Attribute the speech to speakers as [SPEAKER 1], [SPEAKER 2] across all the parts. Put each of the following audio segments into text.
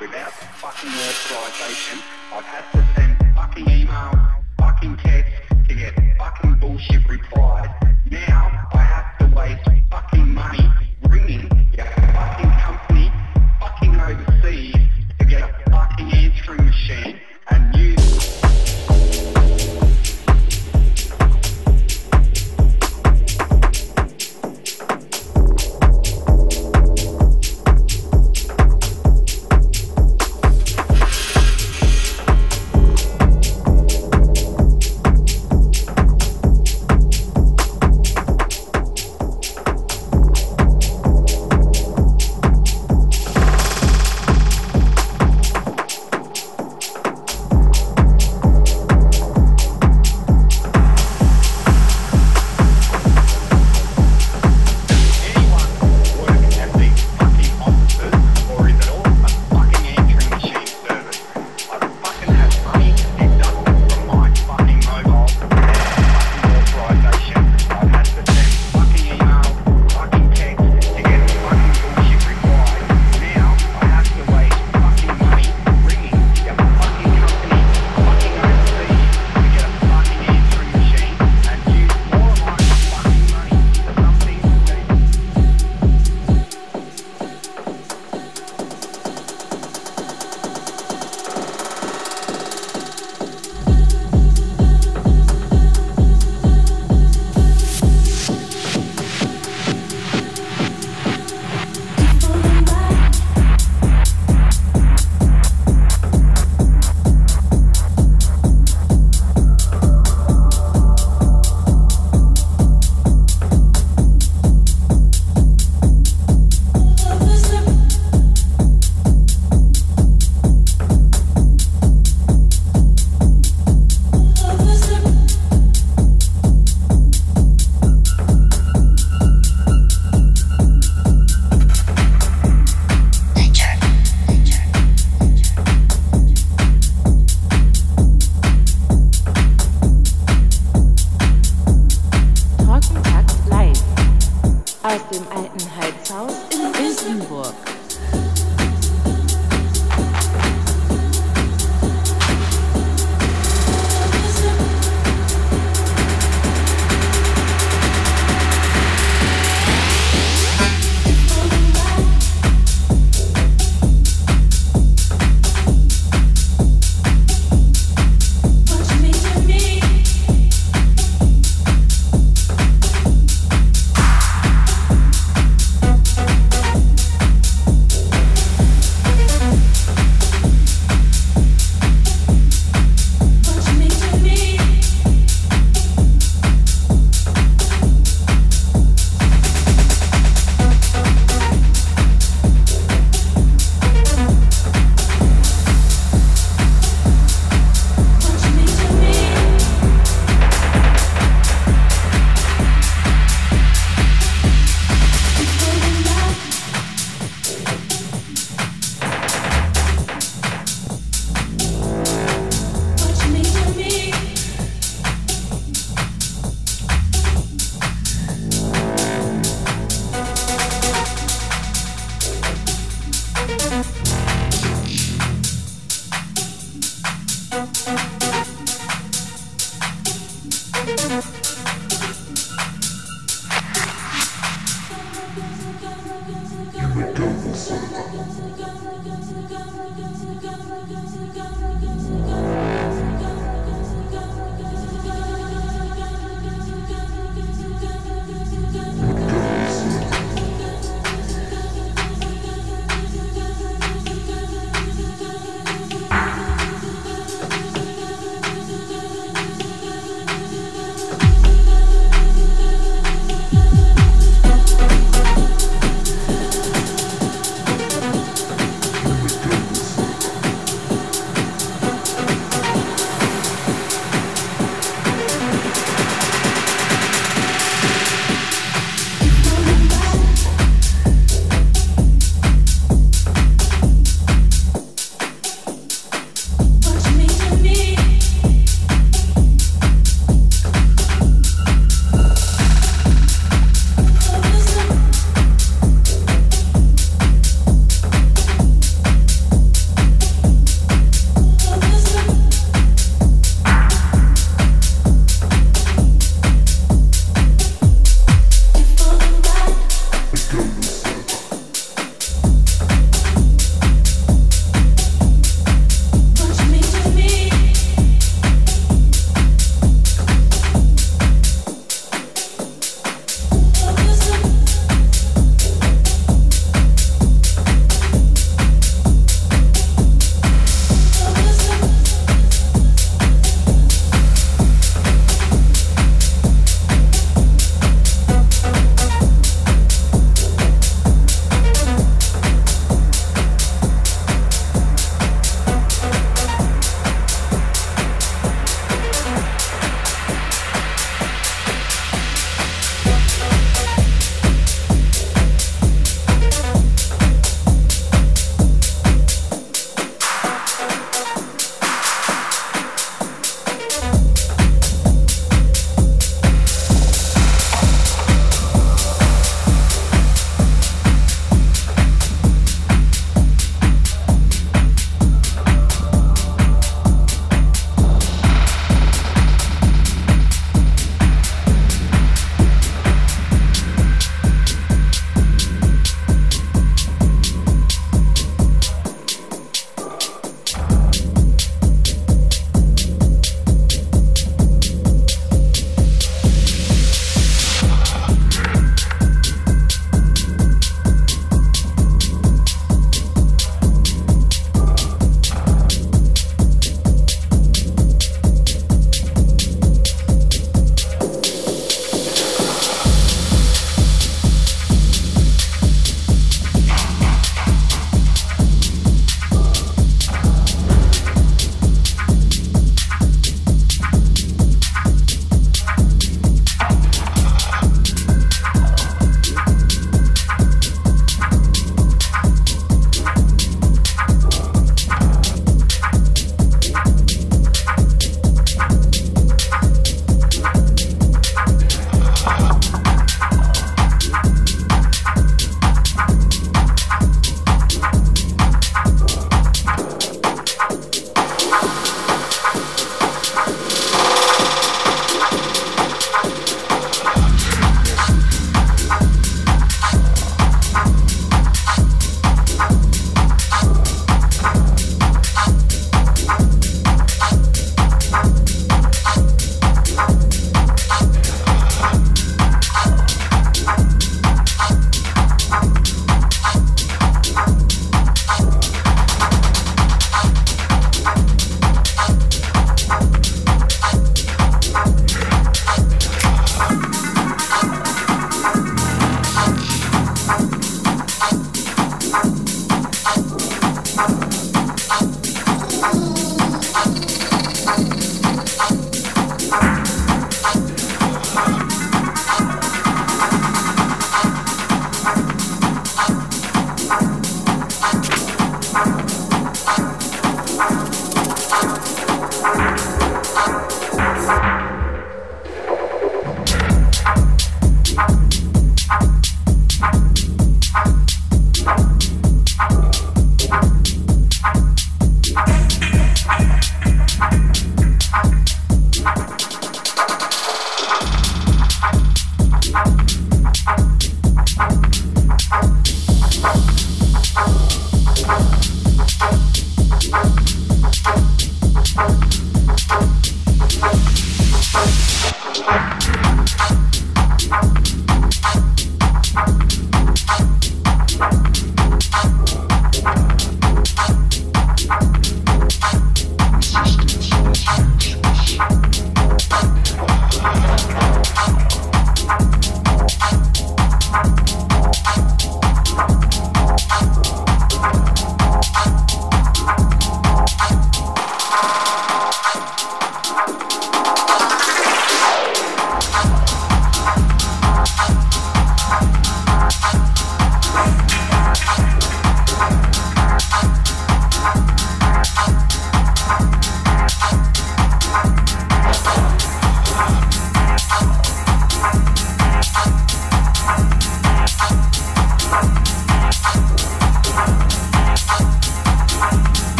[SPEAKER 1] without the fucking authorization. I've had to send fucking emails, fucking texts to get fucking bullshit replies.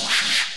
[SPEAKER 2] 我试试。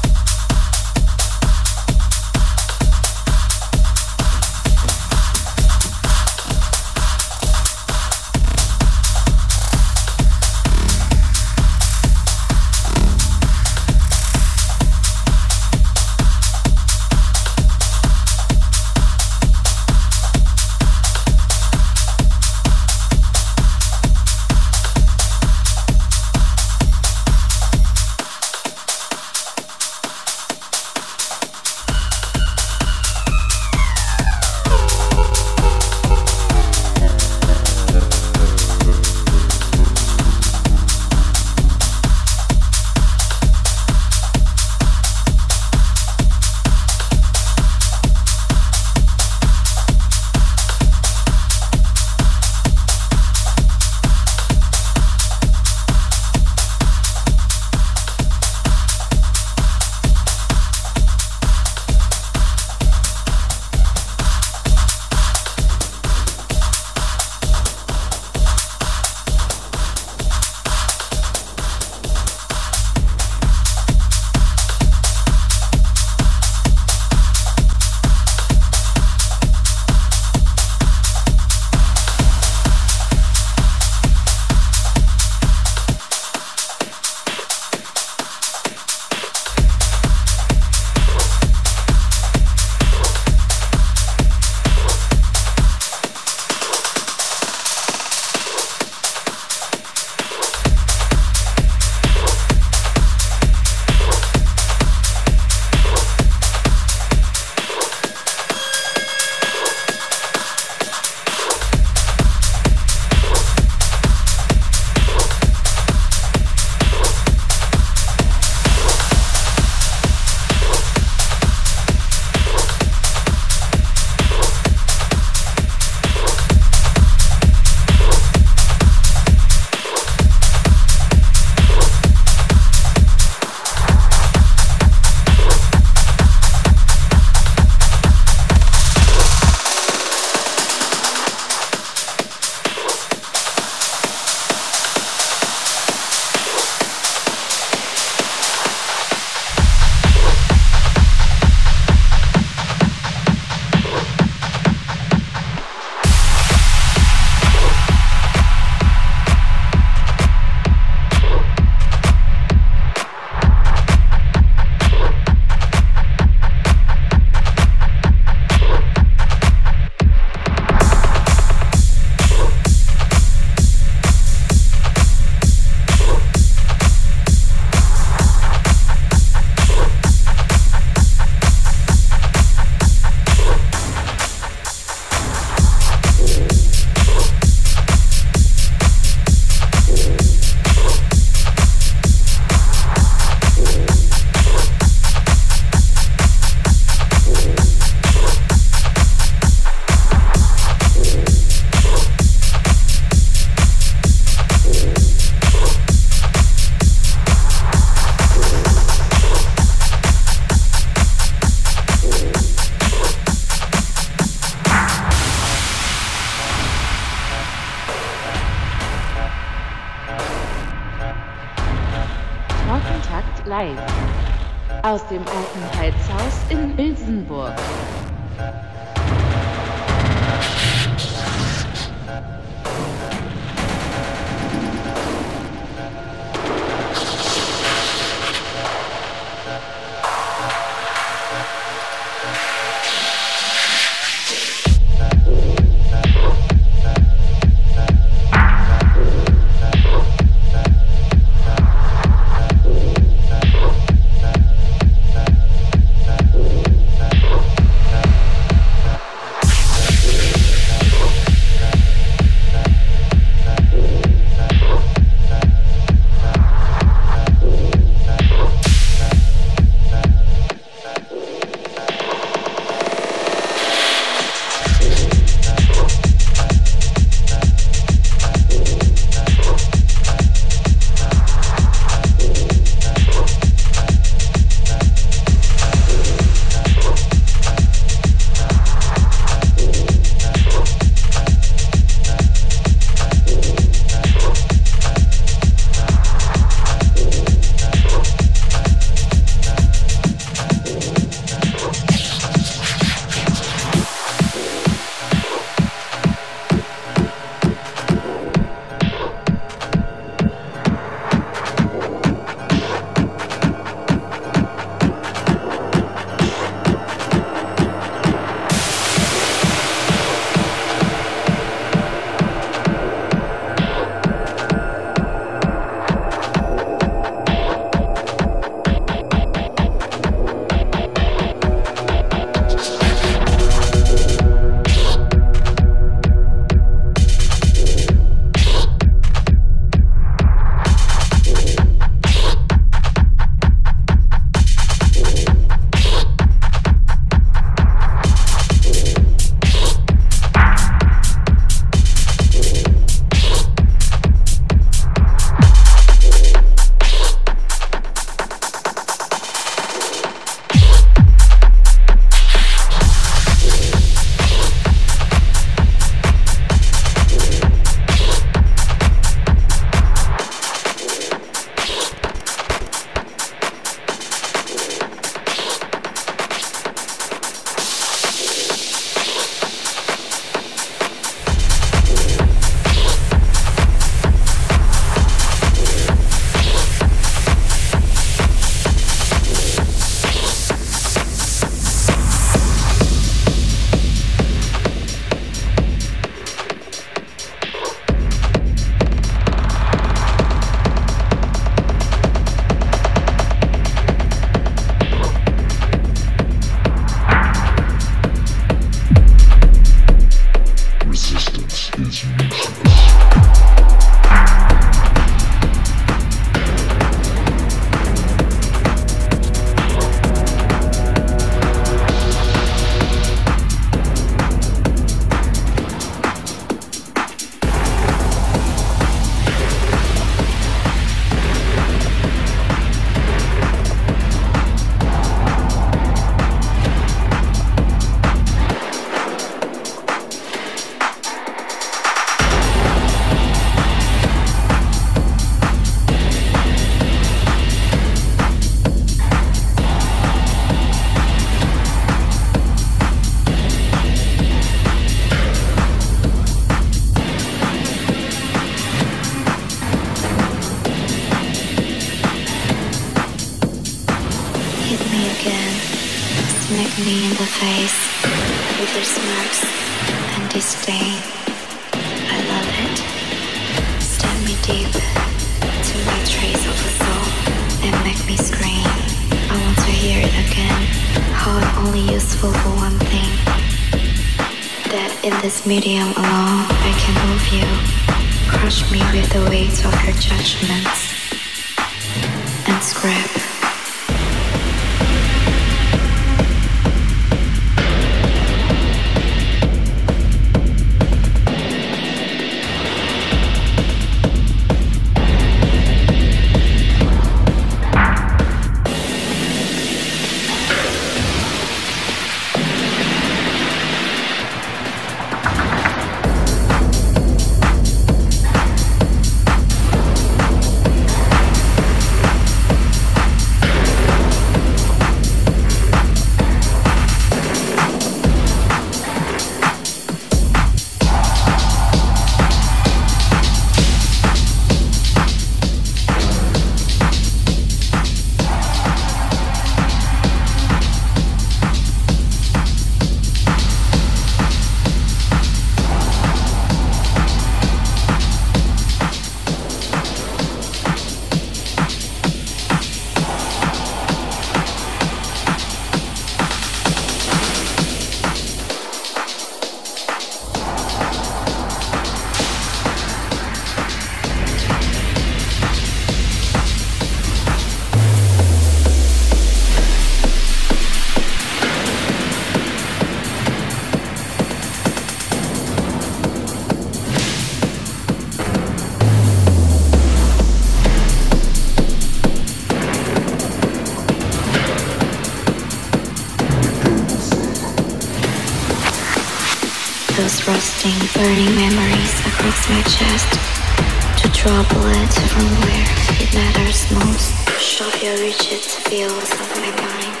[SPEAKER 2] Draw a bullet from where it matters most. Shove your rigid fields of my mind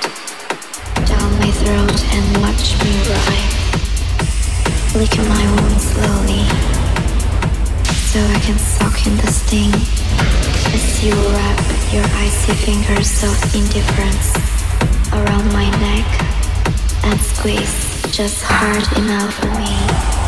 [SPEAKER 2] down my throat and watch me ride. Lick my wound slowly so I can suck in the sting as you wrap your icy fingers of indifference around my neck and squeeze just hard enough for me.